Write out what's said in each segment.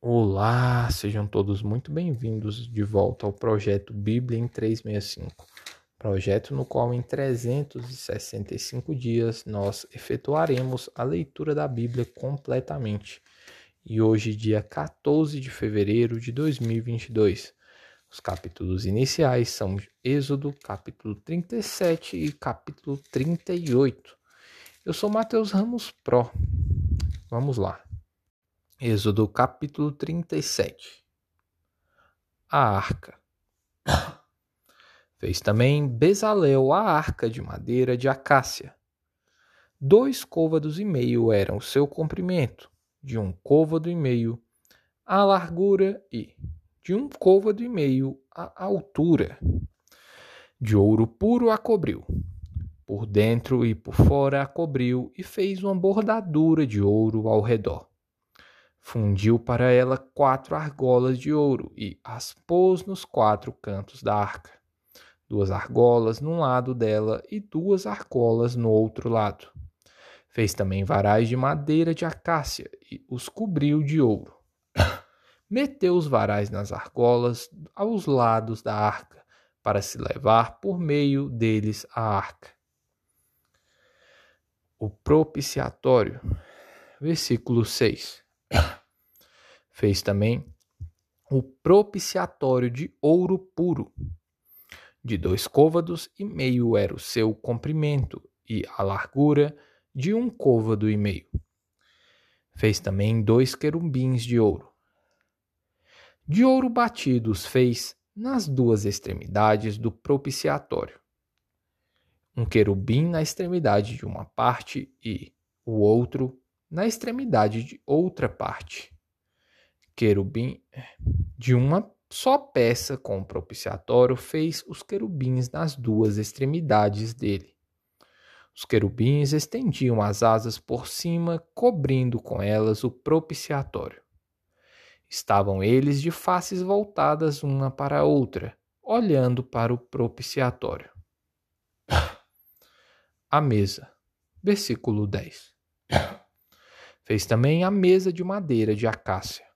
Olá, sejam todos muito bem-vindos de volta ao projeto Bíblia em 365. Projeto no qual em 365 dias nós efetuaremos a leitura da Bíblia completamente. E hoje, dia 14 de fevereiro de 2022. Os capítulos iniciais são Êxodo, capítulo 37 e capítulo 38. Eu sou Mateus Ramos Pro. Vamos lá. Êxodo capítulo 37 A arca Fez também Bezalel a arca de madeira de acácia. Dois côvados e meio eram o seu comprimento, de um côvado e meio a largura e de um côvado e meio a altura. De ouro puro a cobriu. Por dentro e por fora a cobriu e fez uma bordadura de ouro ao redor Fundiu para ela quatro argolas de ouro e as pôs nos quatro cantos da arca. Duas argolas num lado dela e duas argolas no outro lado. Fez também varais de madeira de acácia e os cobriu de ouro. Meteu os varais nas argolas aos lados da arca, para se levar por meio deles a arca. O propiciatório. Versículo 6. Fez também o propiciatório de ouro puro. De dois côvados e meio era o seu comprimento, e a largura de um côvado e meio. Fez também dois querubins de ouro. De ouro batidos fez nas duas extremidades do propiciatório. Um querubim na extremidade de uma parte e o outro na extremidade de outra parte querubim de uma só peça com o propiciatório fez os querubins nas duas extremidades dele. Os querubins estendiam as asas por cima, cobrindo com elas o propiciatório. Estavam eles de faces voltadas uma para a outra, olhando para o propiciatório. A mesa. Versículo 10. Fez também a mesa de madeira de acácia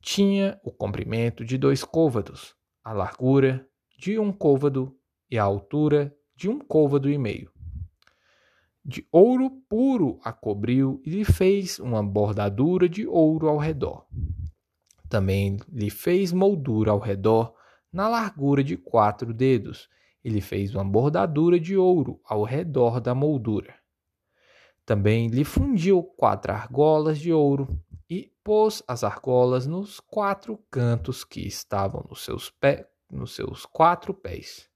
tinha o comprimento de dois côvados, a largura de um côvado e a altura de um côvado e meio. De ouro puro a cobriu e lhe fez uma bordadura de ouro ao redor. Também lhe fez moldura ao redor na largura de quatro dedos, e lhe fez uma bordadura de ouro ao redor da moldura. Também lhe fundiu quatro argolas de ouro e pôs as argolas nos quatro cantos que estavam nos seus, pé, nos seus quatro pés.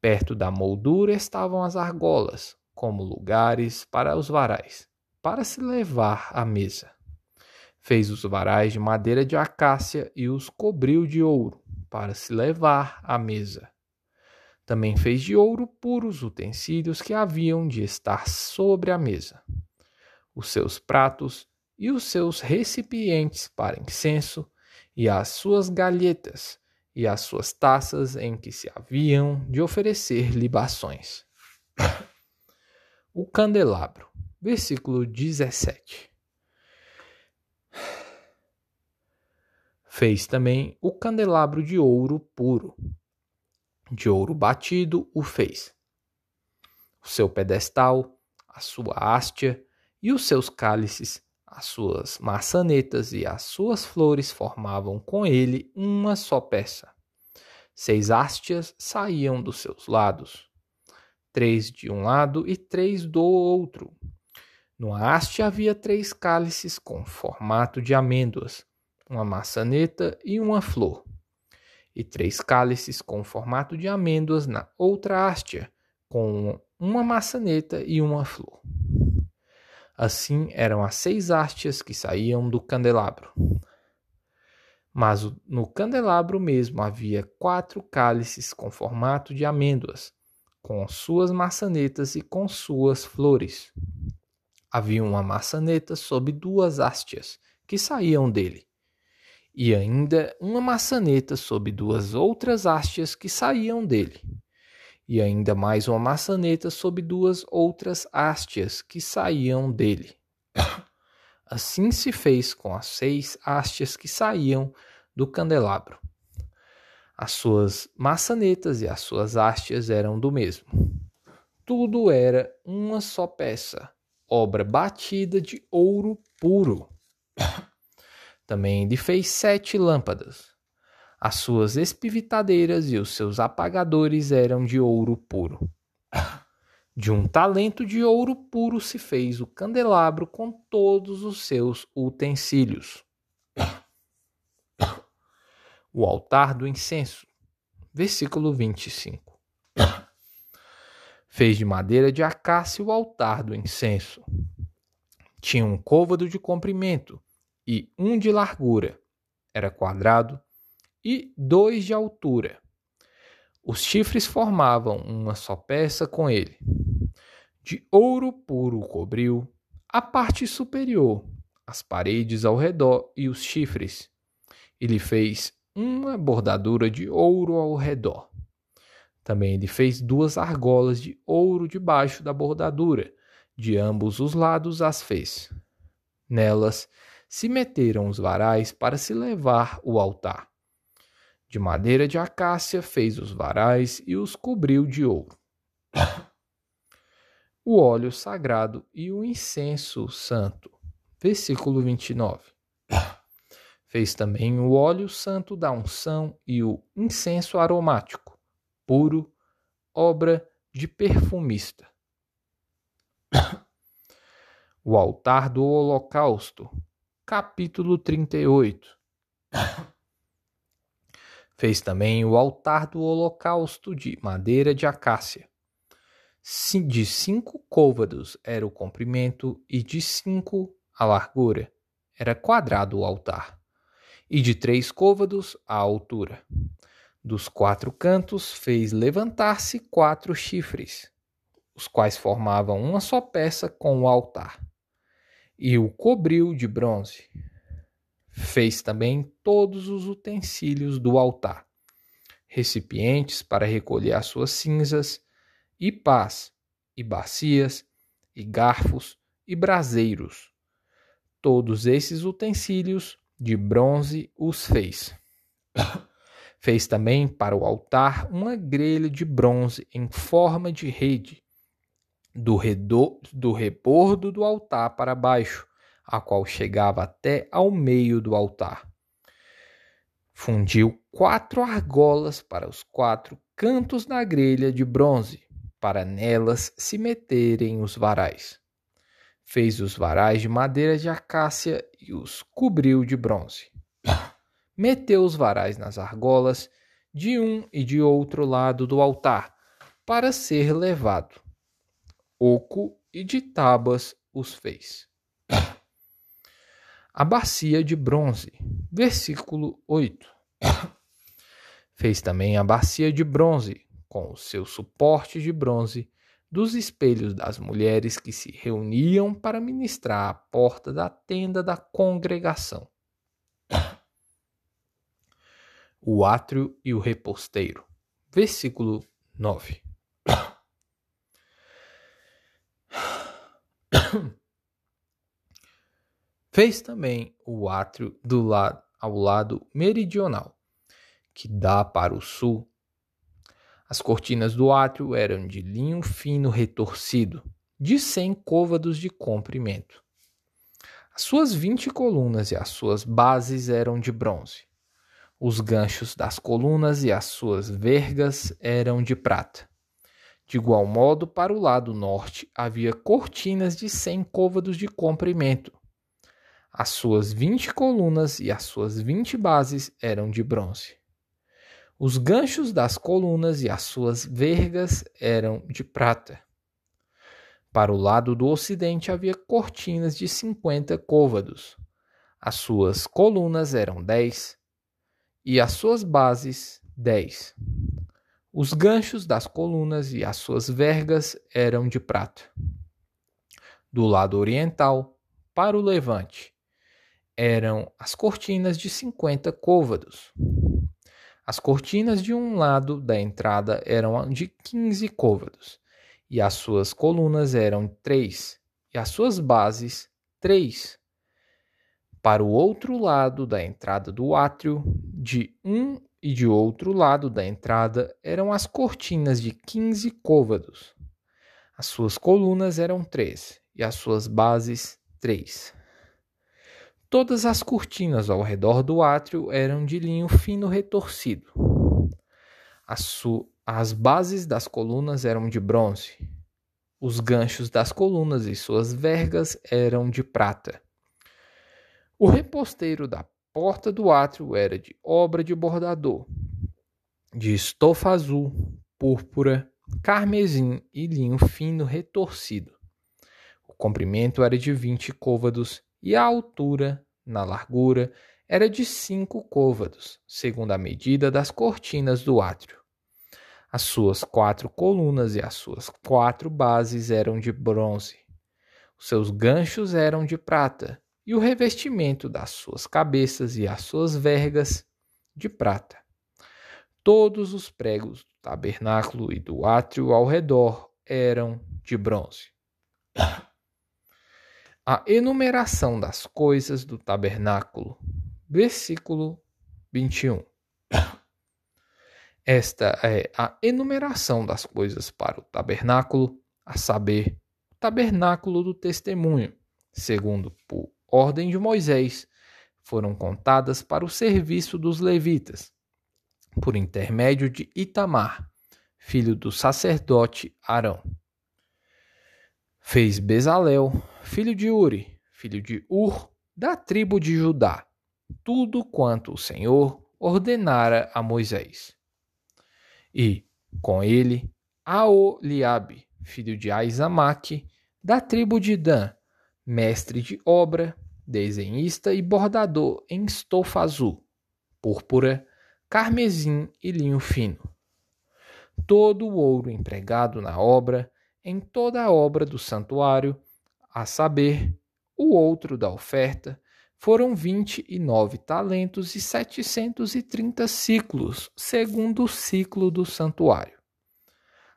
Perto da moldura estavam as argolas, como lugares para os varais, para se levar à mesa. Fez os varais de madeira de acácia e os cobriu de ouro, para se levar à mesa. Também fez de ouro puros utensílios que haviam de estar sobre a mesa. Os seus pratos e os seus recipientes para incenso, e as suas galhetas, e as suas taças em que se haviam de oferecer libações. o candelabro, versículo 17. Fez também o candelabro de ouro puro. De ouro batido o fez. O seu pedestal, a sua hastia e os seus cálices as suas maçanetas e as suas flores formavam com ele uma só peça. Seis hastes saíam dos seus lados, três de um lado e três do outro. No haste havia três cálices com formato de amêndoas, uma maçaneta e uma flor, e três cálices com formato de amêndoas na outra haste, com uma maçaneta e uma flor. Assim eram as seis hastes que saíam do candelabro. Mas no candelabro mesmo havia quatro cálices com formato de amêndoas, com suas maçanetas e com suas flores. Havia uma maçaneta sob duas hastes que saíam dele, e ainda uma maçaneta sob duas outras hastes que saíam dele e ainda mais uma maçaneta sob duas outras hastes que saíam dele. Assim se fez com as seis hastes que saíam do candelabro. As suas maçanetas e as suas hastes eram do mesmo. Tudo era uma só peça, obra batida de ouro puro. Também lhe fez sete lâmpadas. As suas espivitadeiras e os seus apagadores eram de ouro puro. De um talento de ouro puro se fez o candelabro com todos os seus utensílios. O altar do incenso. Versículo 25. Fez de madeira de acácia o altar do incenso. Tinha um côvado de comprimento e um de largura. Era quadrado e dois de altura. Os chifres formavam uma só peça com ele. De ouro puro cobriu a parte superior, as paredes ao redor e os chifres. Ele fez uma bordadura de ouro ao redor. Também ele fez duas argolas de ouro debaixo da bordadura, de ambos os lados as fez. Nelas se meteram os varais para se levar o altar. De madeira de acácia fez os varais e os cobriu de ouro. o óleo sagrado e o incenso santo. Versículo 29. Fez também o óleo santo da unção e o incenso aromático, puro, obra de perfumista. o altar do holocausto, capítulo 38. Fez também o altar do holocausto de madeira de acácia. De cinco côvados era o comprimento e de cinco a largura. Era quadrado o altar. E de três côvados a altura. Dos quatro cantos fez levantar-se quatro chifres, os quais formavam uma só peça com o altar. E o cobriu de bronze. Fez também todos os utensílios do altar, recipientes para recolher as suas cinzas, e pás, e bacias, e garfos, e braseiros. Todos esses utensílios de bronze os fez. fez também para o altar uma grelha de bronze em forma de rede, do, redor, do rebordo do altar para baixo, a qual chegava até ao meio do altar. Fundiu quatro argolas para os quatro cantos da grelha de bronze, para nelas se meterem os varais. Fez os varais de madeira de acácia e os cobriu de bronze. Meteu os varais nas argolas de um e de outro lado do altar, para ser levado. Oco e de tábuas os fez a bacia de bronze. Versículo 8. Fez também a bacia de bronze, com o seu suporte de bronze, dos espelhos das mulheres que se reuniam para ministrar à porta da tenda da congregação. O átrio e o reposteiro. Versículo 9. Fez também o átrio do lado, ao lado meridional, que dá para o sul. As cortinas do átrio eram de linho fino retorcido, de cem côvados de comprimento. As suas vinte colunas e as suas bases eram de bronze. Os ganchos das colunas e as suas vergas eram de prata. De igual modo, para o lado norte havia cortinas de cem côvados de comprimento, as suas vinte colunas e as suas vinte bases eram de bronze. Os ganchos das colunas e as suas vergas eram de prata. Para o lado do ocidente havia cortinas de cinquenta côvados. As suas colunas eram dez e as suas bases dez. Os ganchos das colunas e as suas vergas eram de prata. Do lado oriental, para o levante, eram as cortinas de 50 côvados. As cortinas de um lado da entrada eram de 15 côvados, e as suas colunas eram três, e as suas bases três. Para o outro lado da entrada do átrio, de um e de outro lado da entrada, eram as cortinas de quinze côvados. As suas colunas eram três e as suas bases três. Todas as cortinas ao redor do átrio eram de linho fino retorcido. As, as bases das colunas eram de bronze. Os ganchos das colunas e suas vergas eram de prata. O reposteiro da porta do átrio era de obra de bordador, de estofa azul, púrpura, carmesim e linho fino retorcido. O comprimento era de vinte côvados e a altura, na largura, era de cinco côvados, segundo a medida das cortinas do átrio. As suas quatro colunas e as suas quatro bases eram de bronze. Os seus ganchos eram de prata e o revestimento das suas cabeças e as suas vergas de prata. Todos os pregos do tabernáculo e do átrio ao redor eram de bronze. A enumeração das coisas do tabernáculo, versículo 21. Esta é a enumeração das coisas para o tabernáculo, a saber, o tabernáculo do testemunho, segundo por ordem de Moisés, foram contadas para o serviço dos levitas, por intermédio de Itamar, filho do sacerdote Arão. Fez Bezalel, filho de Uri, filho de Ur, da tribo de Judá, tudo quanto o Senhor ordenara a Moisés. E, com ele, Aoliabe, filho de Aizamaque, da tribo de Dan, mestre de obra, desenhista e bordador em estofa azul, púrpura, carmesim e linho fino. Todo o ouro empregado na obra, em toda a obra do santuário, a saber, o outro da oferta, foram vinte e nove talentos e setecentos e trinta ciclos, segundo o ciclo do santuário.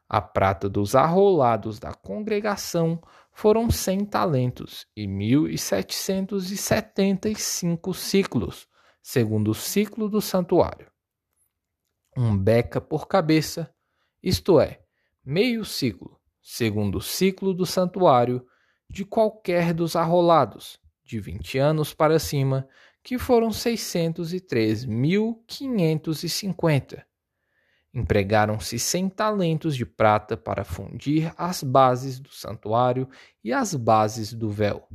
A prata dos arrolados da congregação foram cem talentos e mil e setecentos e setenta e cinco ciclos, segundo o ciclo do santuário. Um beca por cabeça, isto é, meio ciclo, segundo o ciclo do santuário, de qualquer dos arrolados, de vinte anos para cima, que foram seiscentos e três mil quinhentos e cinquenta Empregaram-se cem talentos de prata para fundir as bases do santuário e as bases do véu.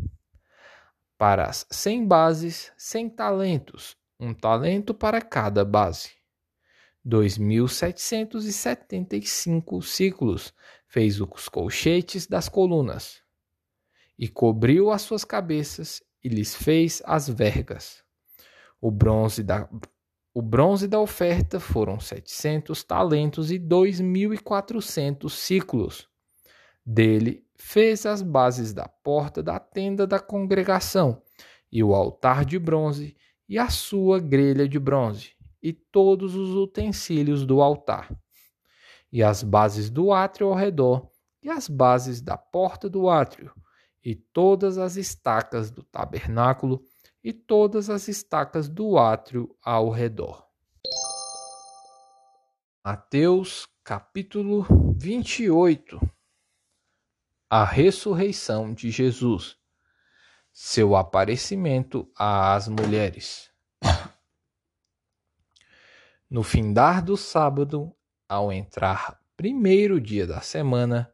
Para as cem bases, cem talentos, um talento para cada base. Dois mil setecentos e setenta e cinco ciclos fez os colchetes das colunas, e cobriu as suas cabeças e lhes fez as vergas. O bronze da o bronze da oferta foram setecentos talentos e dois mil e quatrocentos ciclos. Dele fez as bases da porta da tenda da congregação, e o altar de bronze, e a sua grelha de bronze, e todos os utensílios do altar, e as bases do átrio ao redor, e as bases da porta do átrio, e todas as estacas do tabernáculo, e todas as estacas do átrio ao redor. Mateus capítulo 28 A ressurreição de Jesus, seu aparecimento às mulheres. No findar do sábado, ao entrar primeiro dia da semana,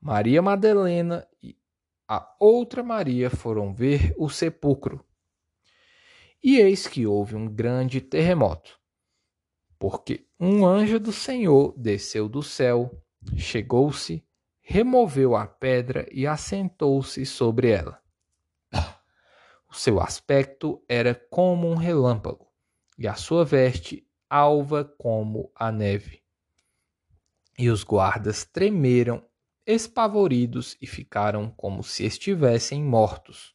Maria Madalena a outra Maria foram ver o sepulcro e eis que houve um grande terremoto, porque um anjo do Senhor desceu do céu, chegou-se, removeu a pedra e assentou-se sobre ela. O seu aspecto era como um relâmpago, e a sua veste alva como a neve. E os guardas tremeram, espavoridos, e ficaram como se estivessem mortos.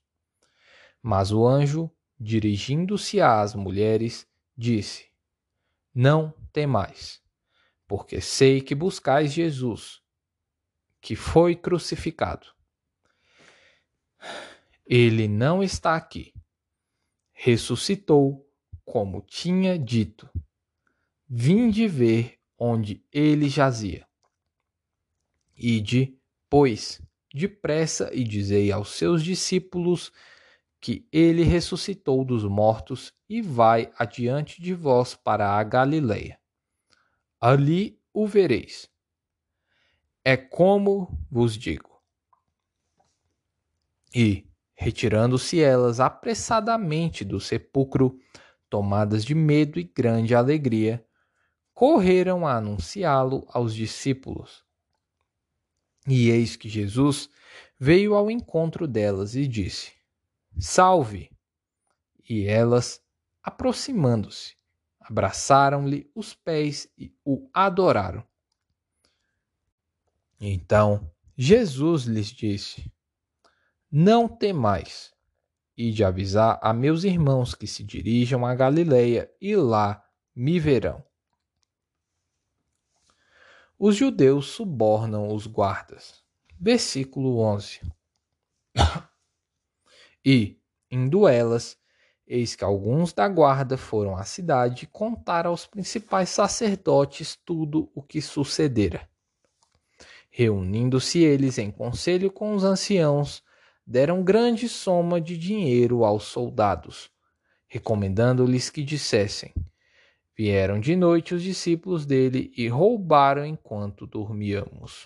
Mas o anjo dirigindo-se às mulheres, disse: Não temais, porque sei que buscais Jesus, que foi crucificado. Ele não está aqui. ressuscitou, como tinha dito. Vinde ver onde ele jazia. Ide, pois, depressa e dizei aos seus discípulos que ele ressuscitou dos mortos e vai adiante de vós para a Galileia. Ali o vereis. É como vos digo. E, retirando-se elas apressadamente do sepulcro, tomadas de medo e grande alegria, correram a anunciá-lo aos discípulos. E eis que Jesus veio ao encontro delas e disse: Salve! E elas, aproximando-se, abraçaram-lhe os pés e o adoraram. Então Jesus lhes disse: Não temais, e de avisar a meus irmãos que se dirijam a Galileia e lá me verão. Os judeus subornam os guardas. Versículo 11. E, indo elas, eis que alguns da guarda foram à cidade contar aos principais sacerdotes tudo o que sucedera. Reunindo-se eles em conselho com os anciãos, deram grande soma de dinheiro aos soldados, recomendando-lhes que dissessem: Vieram de noite os discípulos dele e roubaram enquanto dormíamos.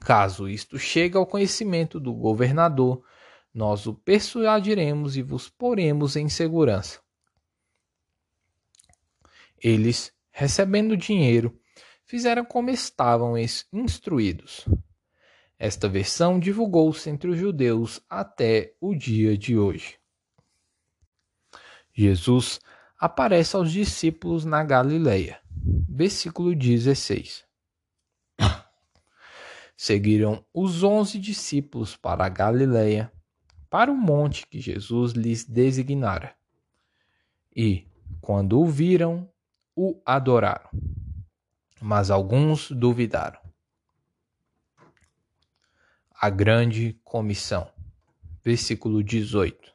Caso isto chegue ao conhecimento do governador, nós o persuadiremos e vos poremos em segurança. Eles, recebendo dinheiro, fizeram como estavam instruídos. Esta versão divulgou-se entre os judeus até o dia de hoje. Jesus aparece aos discípulos na Galileia. Versículo 16. Seguiram os onze discípulos para a Galileia, para o monte que Jesus lhes designara. E, quando o viram, o adoraram. Mas alguns duvidaram. A grande comissão. Versículo 18.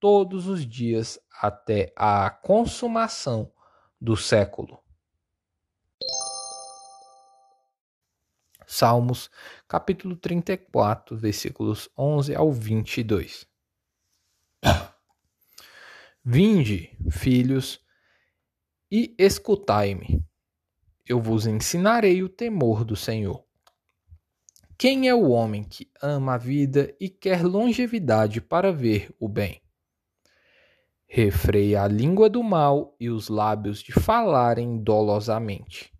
todos os dias até a consumação do século. Salmos, capítulo 34, versículos 11 ao 22. Vinde, filhos, e escutai-me. Eu vos ensinarei o temor do Senhor. Quem é o homem que ama a vida e quer longevidade para ver o bem? Refreia a língua do mal e os lábios de falarem dolosamente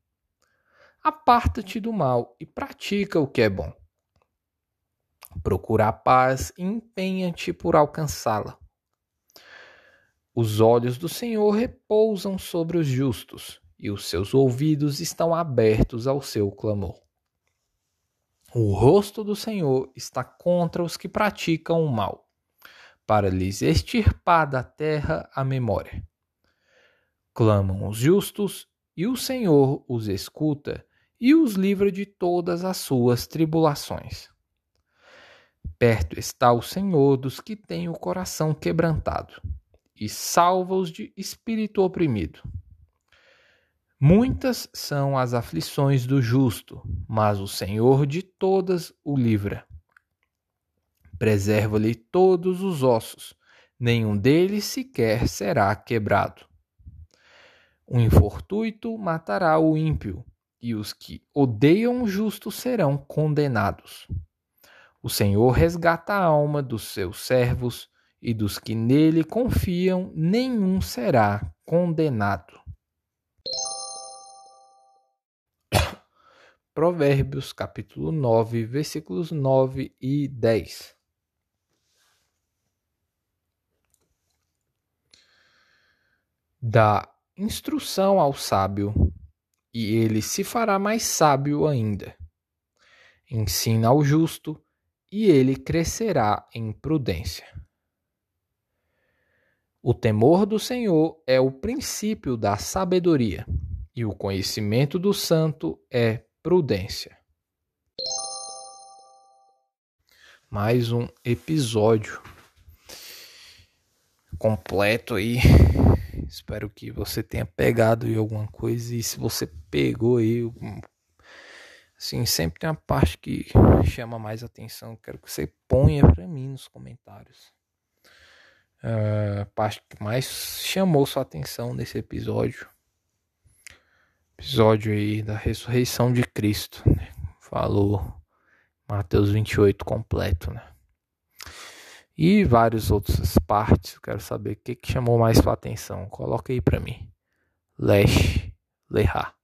aparta-te do mal e pratica o que é bom. Procura a paz e empenha-te por alcançá-la. Os olhos do Senhor repousam sobre os justos, e os seus ouvidos estão abertos ao seu clamor. O rosto do Senhor está contra os que praticam o mal, para lhes extirpar da terra a memória. Clamam os justos, e o Senhor os escuta e os livra de todas as suas tribulações. Perto está o Senhor dos que têm o coração quebrantado, e salva-os de espírito oprimido. Muitas são as aflições do justo, mas o Senhor de todas o livra. Preserva-lhe todos os ossos, nenhum deles sequer será quebrado. O infortuito matará o ímpio, e os que odeiam o justo serão condenados. O Senhor resgata a alma dos seus servos, e dos que nele confiam, nenhum será condenado. Provérbios capítulo 9, versículos 9 e 10. Dá instrução ao sábio, e ele se fará mais sábio ainda. Ensina ao justo, e ele crescerá em prudência. O temor do Senhor é o princípio da sabedoria, e o conhecimento do santo é prudência. Mais um episódio completo aí. Espero que você tenha pegado aí alguma coisa e se você pegou aí, assim, sempre tem uma parte que chama mais atenção. Quero que você ponha para mim nos comentários. A parte que mais chamou sua atenção nesse episódio. Episódio aí da ressurreição de Cristo. Né? Falou Mateus 28 completo, né? E várias outras partes. Quero saber o que, que chamou mais sua atenção. Coloca aí para mim. Lesh Lehar.